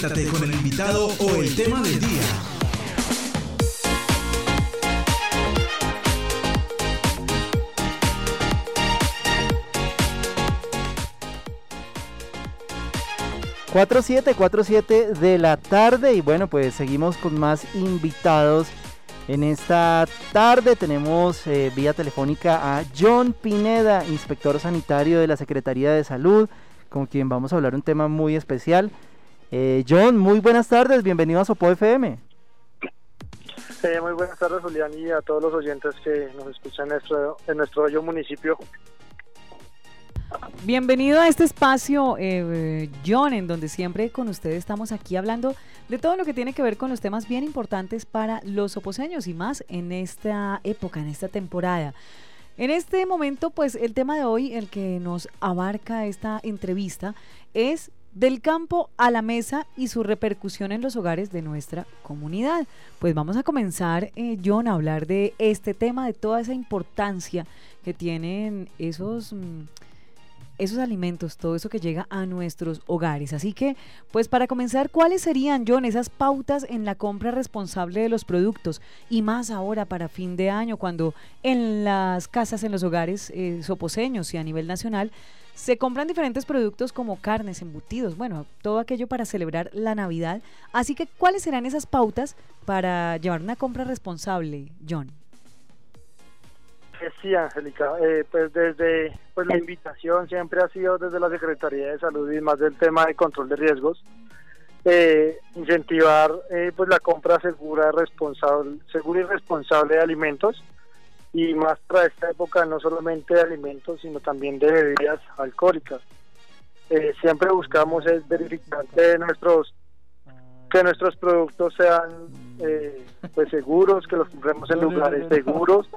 Conéctate con el invitado o el tema del día. Cuatro siete, cuatro siete de la tarde y bueno pues seguimos con más invitados en esta tarde tenemos eh, vía telefónica a John Pineda, inspector sanitario de la Secretaría de Salud, con quien vamos a hablar un tema muy especial. Eh, John, muy buenas tardes, bienvenido a Sopo FM. Eh, muy buenas tardes, Julián, y a todos los oyentes que nos escuchan en nuestro, en nuestro bello municipio. Bienvenido a este espacio, eh, John, en donde siempre con ustedes estamos aquí hablando de todo lo que tiene que ver con los temas bien importantes para los oposeños y más en esta época, en esta temporada. En este momento, pues el tema de hoy, el que nos abarca esta entrevista, es del campo a la mesa y su repercusión en los hogares de nuestra comunidad. Pues vamos a comenzar, eh, John, a hablar de este tema, de toda esa importancia que tienen esos... Mm, esos alimentos, todo eso que llega a nuestros hogares. Así que, pues para comenzar, ¿cuáles serían, John, esas pautas en la compra responsable de los productos? Y más ahora para fin de año, cuando en las casas, en los hogares eh, soposeños y a nivel nacional, se compran diferentes productos como carnes, embutidos, bueno, todo aquello para celebrar la Navidad. Así que, ¿cuáles serán esas pautas para llevar una compra responsable, John? Sí, Angélica, eh, pues desde pues la invitación siempre ha sido desde la Secretaría de Salud y más del tema de control de riesgos, eh, incentivar eh, pues la compra segura, responsable, segura y responsable de alimentos y más para esta época no solamente de alimentos sino también de bebidas alcohólicas. siempre buscamos es verificar que nuestros que nuestros productos sean pues seguros, que los compremos en lugares seguros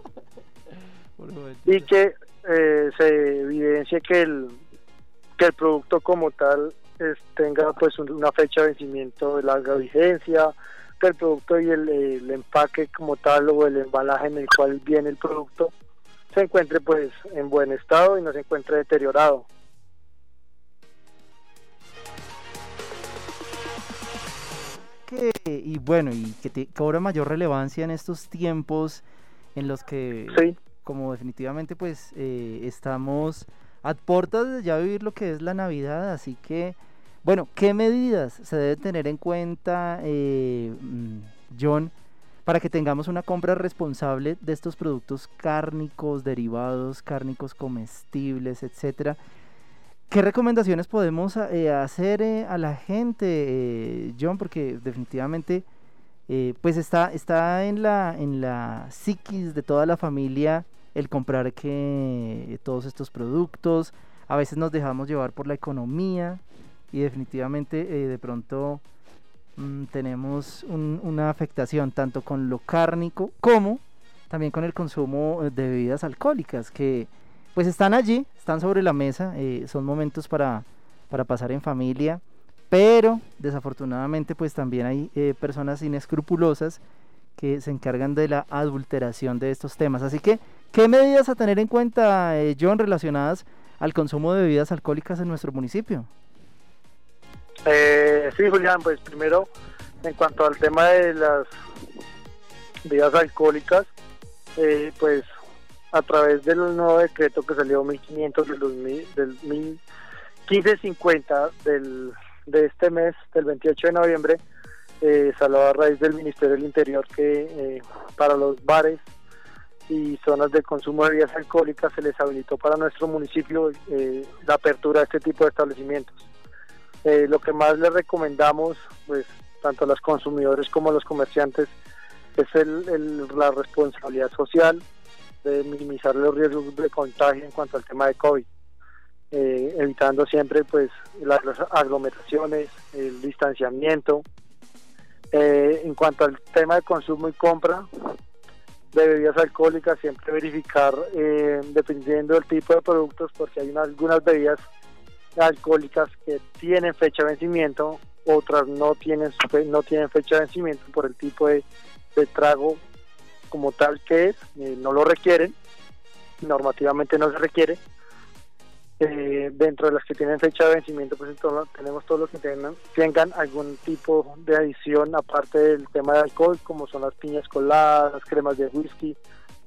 y que eh, se evidencie que el que el producto como tal tenga pues una fecha de vencimiento de larga vigencia el producto y el, empaque como tal o el embalaje en el cual viene el producto se encuentre pues en buen estado y no se encuentre deteriorado. Y bueno y que cobra mayor relevancia en estos tiempos en los que sí. como definitivamente pues eh, estamos a puertas de ya vivir lo que es la Navidad, así que, bueno, ¿qué medidas se debe tener en cuenta, eh, mm, John, para que tengamos una compra responsable de estos productos cárnicos, derivados, cárnicos comestibles, etcétera? ¿Qué recomendaciones podemos eh, hacer a la gente, John? Porque definitivamente eh, pues está, está en, la, en la psiquis de toda la familia el comprar que todos estos productos. A veces nos dejamos llevar por la economía y definitivamente eh, de pronto mm, tenemos una afectación tanto con lo cárnico como también con el consumo eh, de bebidas alcohólicas que pues están allí, están sobre la mesa, son momentos para, para pasar en familia pero desafortunadamente pues también hay eh, personas inescrupulosas que se encargan de la adulteración de estos temas. Así que, ¿qué medidas a tener en cuenta, eh, John, relacionadas al consumo de bebidas alcohólicas en nuestro municipio? Eh, sí, Julián, pues primero, en cuanto al tema de las bebidas alcohólicas, eh, pues a través del nuevo decreto que salió 1500 del, 2000, del 1550 del de este mes, del 28 de noviembre, eh, salió a raíz del Ministerio del Interior que eh, para los bares y zonas de consumo de bebidas alcohólicas se les habilitó para nuestro municipio eh, la apertura de este tipo de establecimientos. Eh, lo que más les recomendamos, pues tanto a los consumidores como a los comerciantes, es el, la responsabilidad social de minimizar los riesgos de contagio en cuanto al tema de COVID. Eh, evitando siempre pues las, aglomeraciones, el distanciamiento. Eh, en cuanto al tema de consumo y compra de bebidas alcohólicas, siempre verificar eh, dependiendo del tipo de productos, porque hay algunas bebidas alcohólicas que tienen fecha de vencimiento, otras no tienen no tienen fecha de vencimiento por el tipo de, trago como tal que es, no lo requieren, normativamente no se requiere, Eh, dentro de las que tienen fecha de vencimiento, pues tenemos todos los que tengan, tengan algún tipo de adición aparte del tema de alcohol, como son las piñas coladas, las cremas de whisky,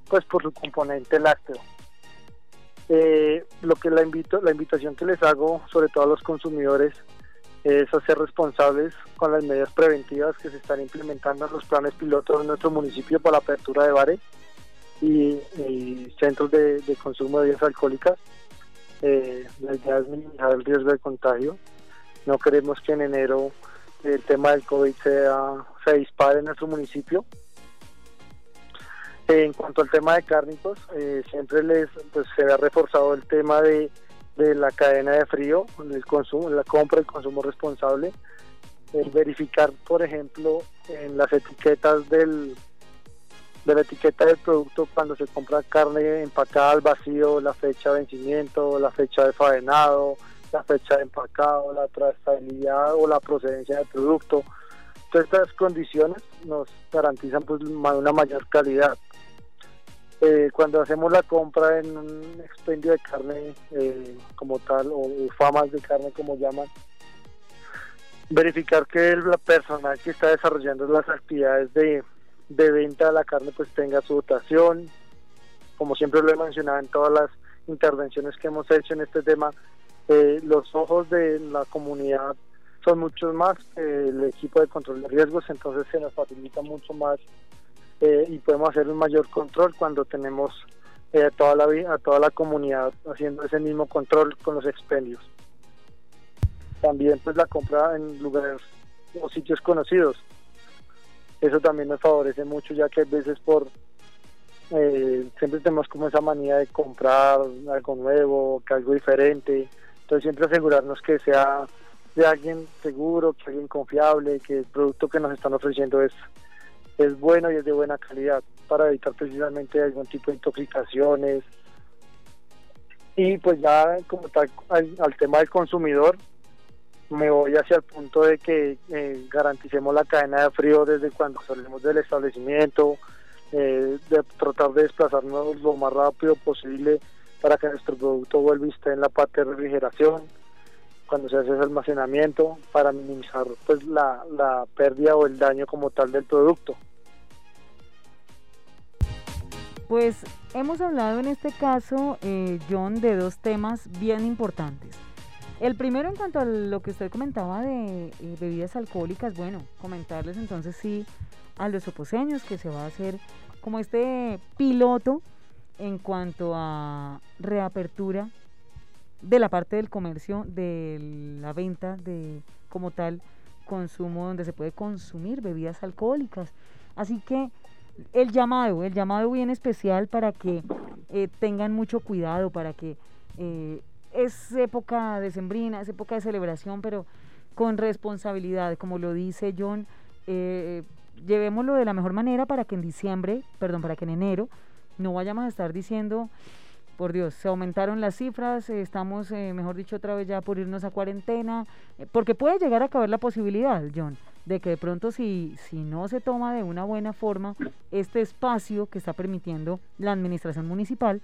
pues por su componente lácteo. Eh, lo que la invito, la invitación que les hago, sobre todo a los consumidores, es a ser responsables con las medidas preventivas que se están implementando en los planes pilotos de nuestro municipio para la apertura de bares y, centros de, de, consumo de bebidas alcohólicas eh, la idea es minimizar el riesgo de contagio. No queremos que en enero el tema del COVID sea, se dispare en nuestro municipio. En cuanto al tema de cárnicos, eh, siempre les pues, se ha reforzado el tema de, de la cadena de frío, el consumo, la compra y consumo responsable. El verificar, por ejemplo, en las etiquetas del, de la etiqueta del producto cuando se compra carne empacada al vacío, la fecha de vencimiento, la fecha de faenado, la fecha de empacado, la trazabilidad o la procedencia del producto. Todas estas condiciones nos garantizan pues una mayor calidad. Eh, cuando hacemos la compra en un expendio de carne eh, como tal o, famas de carne como llaman, verificar que la persona que está desarrollando las actividades de venta de la carne pues tenga su dotación. Como siempre lo he mencionado en todas las intervenciones que hemos hecho en este tema, eh, los ojos de la comunidad son muchos más el equipo de control de riesgos, entonces se nos facilita mucho más eh, y podemos hacer un mayor control cuando tenemos eh, a, toda la, a toda la comunidad haciendo ese mismo control con los expendios. También pues la compra en lugares o sitios conocidos eso también nos favorece mucho ya que a veces por eh, siempre tenemos como esa manía de comprar algo nuevo, que algo diferente, entonces siempre asegurarnos que sea de alguien seguro, que alguien confiable, que el producto que nos están ofreciendo es, es bueno y es de buena calidad para evitar precisamente algún tipo de intoxicaciones. Y pues ya como tal al tema del consumidor, me voy hacia el punto de que eh, garanticemos la cadena de frío desde cuando salimos del establecimiento, eh, de tratar de desplazarnos lo más rápido posible para que nuestro producto vuelva y esté en la parte de refrigeración, cuando se hace ese almacenamiento, para minimizar pues la, la pérdida o el daño como tal del producto. Pues hemos hablado en este caso, eh, John, de dos temas bien importantes. El primero en cuanto a lo que usted comentaba de eh, bebidas alcohólicas, bueno, comentarles entonces sí a los oposeños que se va a hacer como este piloto en cuanto a reapertura de la parte del comercio, de la venta de como tal consumo donde se puede consumir bebidas alcohólicas. Así que el llamado, el llamado bien especial para que eh, tengan mucho cuidado, para que eh, es época de sembrina, es época de celebración, pero con responsabilidad, como lo dice John, eh, llevémoslo de la mejor manera para que en diciembre, perdón, para que en enero no vayamos a estar diciendo, por Dios, se aumentaron las cifras, estamos, eh, mejor dicho, otra vez ya por irnos a cuarentena, eh, porque puede llegar a caber la posibilidad, John, de que de pronto si, si no se toma de una buena forma este espacio que está permitiendo la administración municipal,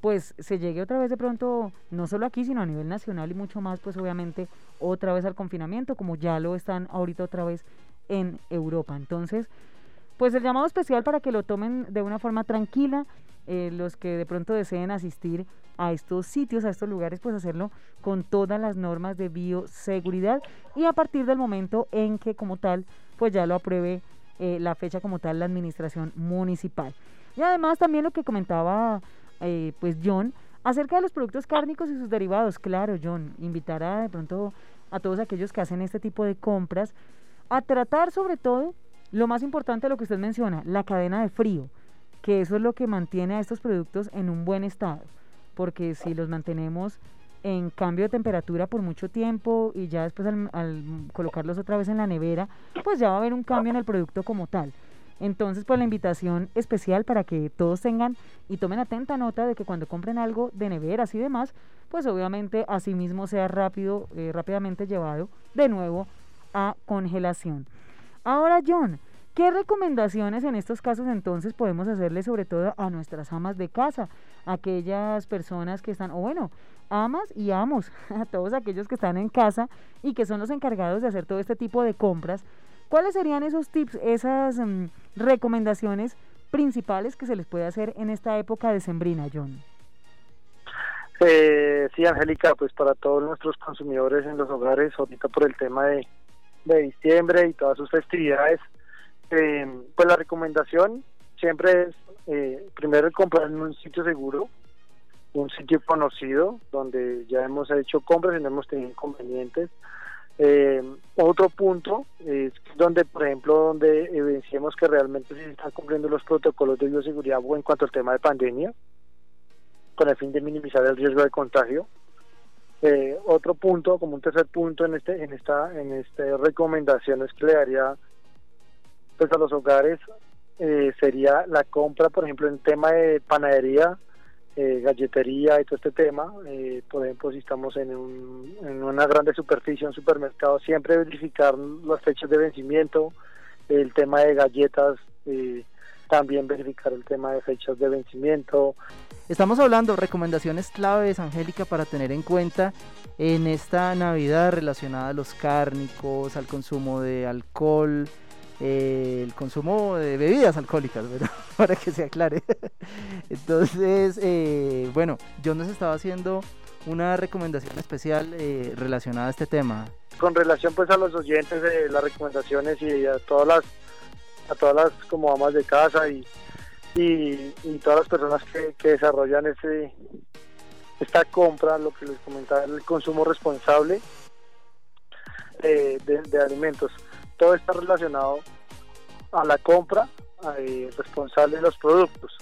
pues se llegue otra vez de pronto, no solo aquí, sino a nivel nacional y mucho más, pues obviamente otra vez al confinamiento, como ya lo están ahorita otra vez en Europa. Entonces, pues el llamado especial para que lo tomen de una forma tranquila, eh, los que de pronto deseen asistir a estos sitios, a estos lugares, pues hacerlo con todas las normas de bioseguridad y a partir del momento en que como tal, pues ya lo apruebe eh, la fecha como tal la administración municipal. Y además también lo que comentaba eh, pues John, acerca de los productos cárnicos y sus derivados. Claro, John, invitará de pronto a todos aquellos que hacen este tipo de compras a tratar sobre todo lo más importante de lo que usted menciona, la cadena de frío, que eso es lo que mantiene a estos productos en un buen estado, porque si los mantenemos en cambio de temperatura por mucho tiempo y ya después al colocarlos otra vez en la nevera, pues ya va a haber un cambio en el producto como tal. Entonces, pues la invitación especial para que todos tengan y tomen atenta nota de que cuando compren algo de neveras y demás, pues obviamente asimismo sea rápido, eh, rápidamente llevado de nuevo a congelación. Ahora, John, ¿qué recomendaciones en estos casos entonces podemos hacerle sobre todo a nuestras amas de casa, aquellas personas que están, o bueno, amas y amos a todos aquellos que están en casa y que son los encargados de hacer todo este tipo de compras. ¿Cuáles serían esos tips, esas mm, recomendaciones principales que se les puede hacer en esta época de sembrina, John? Eh, sí, Angélica, pues para todos nuestros consumidores en los hogares, ahorita por el tema de, diciembre y todas sus festividades, eh, pues la recomendación siempre es eh, primero comprar en un sitio seguro, un sitio conocido donde ya hemos hecho compras y no hemos tenido inconvenientes. Eh, otro punto es donde, por ejemplo, donde evidenciemos que realmente se están cumpliendo los protocolos de bioseguridad en cuanto al tema de pandemia, con el fin de minimizar el riesgo de contagio. Eh, otro punto, como un tercer punto en este, en esta, en esta recomendación es que le daría pues a los hogares eh, sería la compra, por ejemplo, en tema de panadería, eh, galletería y todo este tema. Eh, por ejemplo, si estamos en, un, en una grande superficie, un supermercado, siempre verificar las fechas de vencimiento, el tema de galletas, eh, también verificar el tema de fechas de vencimiento. Estamos hablando recomendaciones claves, Angélica, para tener en cuenta en esta Navidad relacionada a los cárnicos, al consumo de alcohol, eh, el consumo de bebidas alcohólicas, ¿verdad? para que se aclare. Entonces, eh, bueno, yo nos estaba haciendo una recomendación especial eh, relacionada a este tema. Con relación pues a los oyentes de las recomendaciones y a todas las a todas las como amas de casa y, y, todas las personas que, desarrollan ese esta compra, lo que les comentaba, el consumo responsable de alimentos todo está relacionado a la compra eh, responsable de los productos.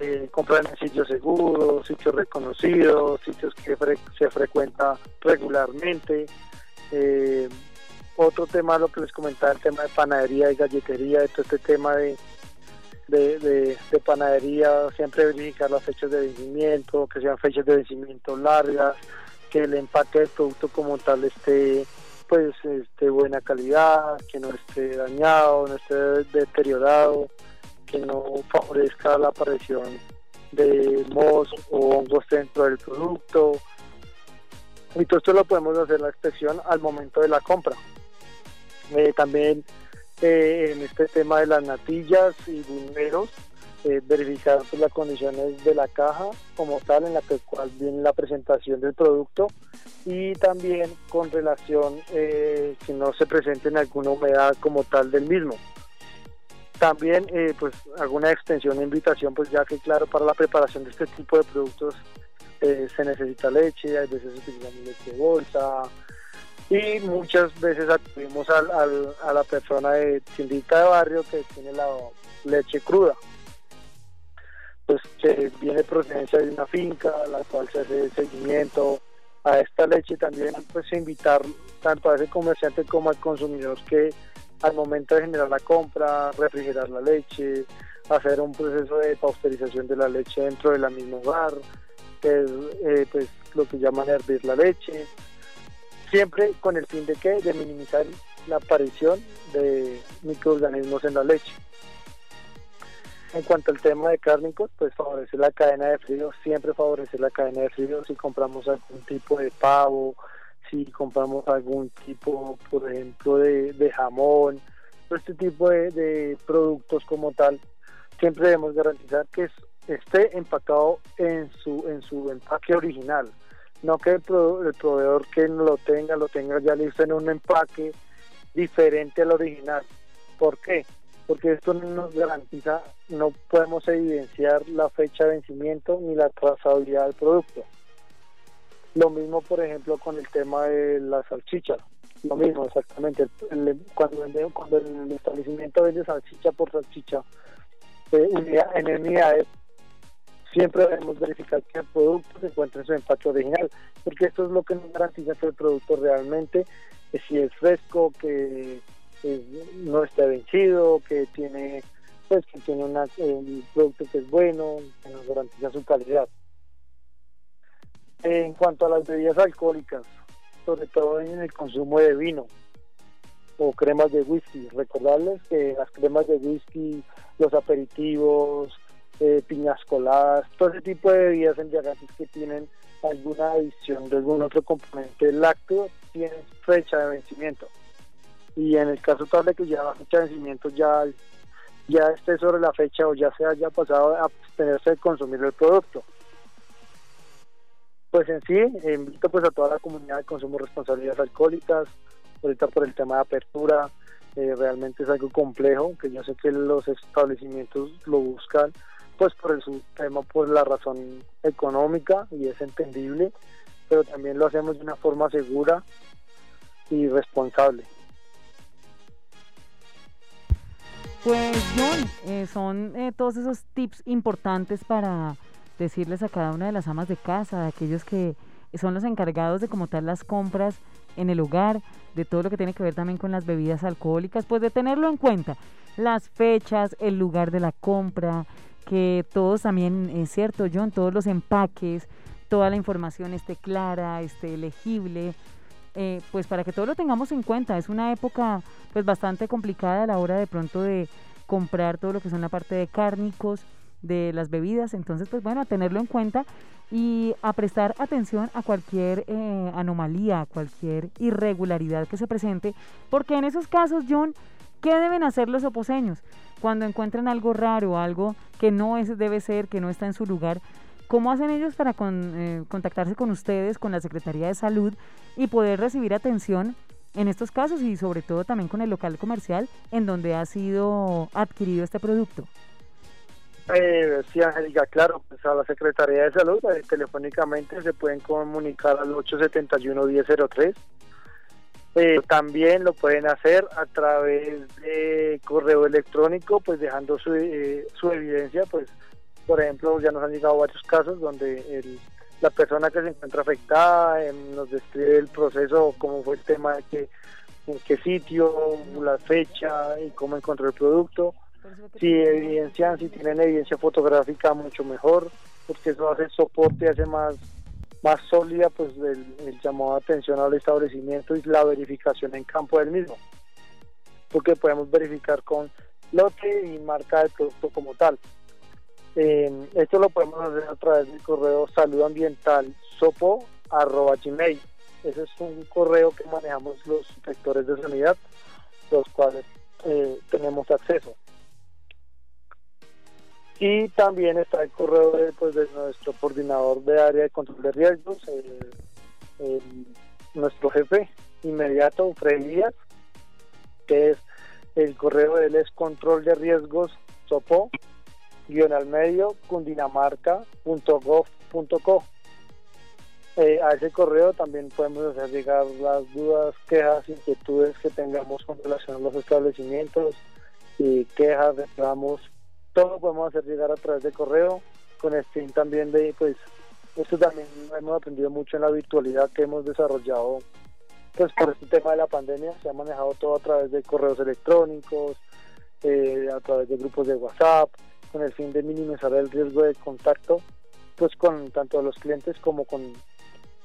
Eh, comprar en sitios seguros, sitios reconocidos, sitios que se frecuenta regularmente. Otro tema, lo que les comentaba, el tema de panadería y galletería, todo este tema de, de, panadería, siempre verificar las fechas de vencimiento, que sean fechas de vencimiento largas, que el empaque del producto como tal esté pues esté buena calidad, que no esté dañado, no esté deteriorado, que no favorezca la aparición de mohos o hongos dentro del producto. Y todo esto lo podemos hacer la expresión al momento de la compra. Eh, también eh, en este tema de las natillas y buñuelos, eh, verificar pues, las condiciones de la caja como tal en la que, cual viene la presentación del producto y también con relación eh, que no se presente en alguna humedad como tal del mismo. También eh, pues alguna extensión de invitación pues ya que claro para la preparación de este tipo de productos se necesita leche, hay veces utilizamos leche de bolsa y muchas veces acudimos al, a la persona de tiendita de barrio que tiene la leche cruda. Pues que viene procedencia de una finca, la cual se hace seguimiento a esta leche. También pues invitar tanto a ese comerciante como al consumidor que al momento de generar la compra, refrigerar la leche, hacer un proceso de pasteurización de la leche dentro de la misma hogar, que es eh, pues lo que llaman hervir la leche, siempre con el fin de que de minimizar la aparición de microorganismos en la leche. En cuanto al tema de cárnicos, pues favorecer la cadena de frío, siempre favorecer la cadena de frío. Si compramos algún tipo de pavo, si compramos algún tipo, por ejemplo, de, jamón, este tipo de, productos como tal, siempre debemos garantizar que esté empacado en su, en su empaque original, no que el, el proveedor que lo tenga, lo tenga ya listo en un empaque diferente al original. ¿Por qué? porque esto no nos garantiza, no podemos evidenciar la fecha de vencimiento ni la trazabilidad del producto. Lo mismo, por ejemplo, con el tema de la salchicha. Lo mismo, exactamente. cuando, cuando el establecimiento vende salchicha por salchicha eh, en unidades, siempre debemos verificar que el producto se encuentra en su empaque original, porque esto es lo que nos garantiza que el producto realmente, eh, si es fresco, que no está vencido, que tiene pues que tiene un producto que es bueno, que nos garantiza su calidad. En cuanto a las bebidas alcohólicas, sobre todo en el consumo de vino o cremas de whisky, recordarles que las cremas de whisky, los aperitivos, eh, piñas coladas, todo ese tipo de bebidas embriagantes que tienen alguna adición de algún otro componente lácteo tienen fecha de vencimiento. Y en el caso tal de que ya la fecha de vencimiento ya, ya esté sobre la fecha o ya se haya pasado a abstenerse de consumir el producto. Pues en sí, invito pues a toda la comunidad de consumo de responsabilidades alcohólicas, ahorita por el tema de apertura, eh, realmente es algo complejo, que yo sé que los establecimientos lo buscan, pues por el tema, por la razón económica, y es entendible, pero también lo hacemos de una forma segura y responsable. Pues John, eh, son eh, todos esos tips importantes para decirles a cada una de las amas de casa, a aquellos que son los encargados de como tal las compras en el hogar, de todo lo que tiene que ver también con las bebidas alcohólicas, pues de tenerlo en cuenta, las fechas, el lugar de la compra, que todos también, es cierto, John, todos los empaques, toda la información esté clara, esté legible, eh, pues para que todo lo tengamos en cuenta. Es una época pues bastante complicada a la hora de pronto de comprar todo lo que son la parte de cárnicos, de las bebidas, entonces pues bueno, a tenerlo en cuenta y a prestar atención a cualquier eh, anomalía, cualquier irregularidad que se presente, porque en esos casos, John, ¿qué deben hacer los oposeños? Cuando encuentran algo raro, algo que no es, debe ser, que no está en su lugar, ¿cómo hacen ellos para eh, contactarse con ustedes, con la Secretaría de Salud y poder recibir atención en estos casos y sobre todo también con el local comercial en donde ha sido adquirido este producto? Eh, sí, Angélica, claro, pues a la Secretaría de Salud eh, telefónicamente se pueden comunicar al 871-1003. Eh, también lo pueden hacer a través de correo electrónico, pues dejando su, eh, su evidencia, pues por ejemplo ya nos han llegado varios casos donde el, la persona que se encuentra afectada nos describe el proceso, cómo fue el tema de que, en qué sitio, la fecha y cómo encontró el producto. Si evidencian, si tienen evidencia fotográfica, mucho mejor, porque eso hace soporte, hace más, más sólida pues el, llamado a atención al establecimiento y la verificación en campo del mismo, porque podemos verificar con lote y marca del producto como tal. esto lo podemos hacer a través del correo saludoambiental sopo arroba gmail. Ese es un correo que manejamos los inspectores de sanidad, los cuales eh, tenemos acceso. Y también está el correo de, pues, de nuestro coordinador de área de control de riesgos, nuestro jefe inmediato, Freddy Díaz, que es el correo de él es control de riesgos sopo guion al medio cundinamarca.gov.co eh, a ese correo también podemos hacer llegar las dudas, quejas, inquietudes que tengamos con relación a los establecimientos y quejas, reclamos todo podemos hacer llegar a través de correo, con el también de, pues, esto también hemos aprendido mucho en la virtualidad que hemos desarrollado, pues por este tema de la pandemia, se ha manejado todo a través de correos electrónicos, eh, a través de grupos de WhatsApp, con el fin de minimizar el riesgo de contacto, pues con tanto los clientes como con,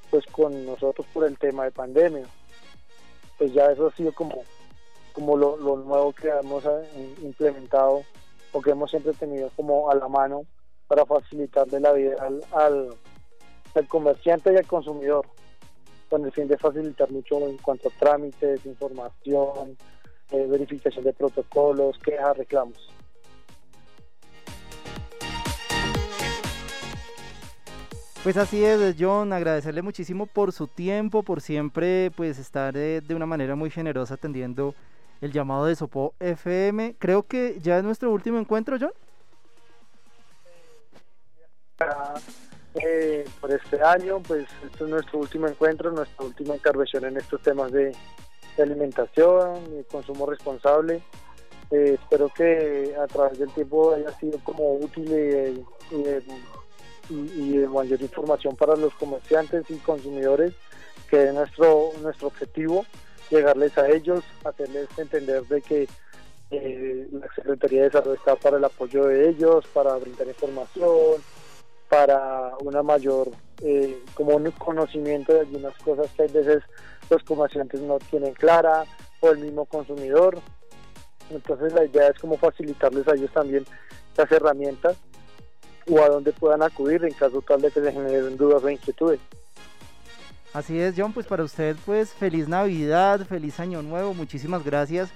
pues con nosotros por el tema de pandemia. Pues ya eso ha sido como, como lo, lo nuevo que hemos eh, que hemos siempre tenido como a la mano para facilitarle la vida al, al, comerciante y al consumidor, con el fin de facilitar mucho en cuanto a trámites, información, eh, verificación de protocolos, quejas, reclamos. Pues así es, John, agradecerle muchísimo por su tiempo, por siempre pues estar eh, de una manera muy generosa atendiendo el llamado de Sopo FM. Creo que ya es nuestro último encuentro, John. Eh, por este año, pues este es nuestro último encuentro, nuestra última intervención en estos temas de, alimentación y consumo responsable. Eh, espero que a través del tiempo haya sido como útil y, y, de mayor información para los comerciantes y consumidores, que es nuestro, nuestro objetivo llegarles a ellos, hacerles entender de que eh, la Secretaría de Salud está para el apoyo de ellos, para brindar información, para una mayor eh, como un conocimiento de algunas cosas que a veces los comerciantes no tienen clara o el mismo consumidor. Entonces la idea es como facilitarles a ellos también las herramientas o a dónde puedan acudir en caso tal de que se generen dudas o inquietudes. Así es, John, pues para usted, pues feliz Navidad, feliz Año Nuevo, muchísimas gracias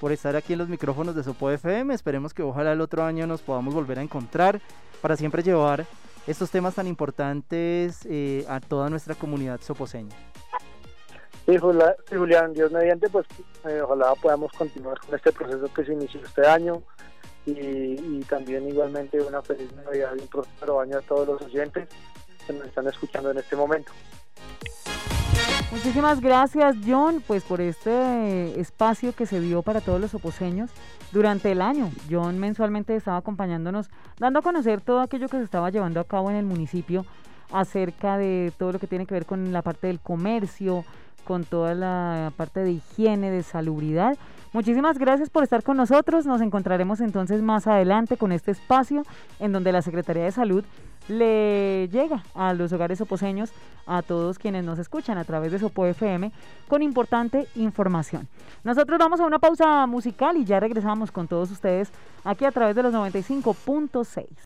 por estar aquí en los micrófonos de Sopo FM. Esperemos que ojalá el otro año nos podamos volver a encontrar para siempre llevar estos temas tan importantes eh, a toda nuestra comunidad soposeña. Sí, Julián, Dios mediante, pues eh, ojalá podamos continuar con este proceso que se inició este año y, también igualmente una feliz Navidad y un próspero año a todos los oyentes que nos están escuchando en este momento. Muchísimas gracias John, pues por este espacio que se dio para todos los oposeños durante el año. John mensualmente estaba acompañándonos, dando a conocer todo aquello que se estaba llevando a cabo en el municipio acerca de todo lo que tiene que ver con la parte del comercio, con toda la parte de higiene, de salubridad. Muchísimas gracias por estar con nosotros. Nos encontraremos entonces más adelante con este espacio en donde la Secretaría de Salud le llega a los hogares oposeños, a todos quienes nos escuchan a través de Sopo FM, con importante información. Nosotros vamos a una pausa musical y ya regresamos con todos ustedes aquí a través de los 95.6.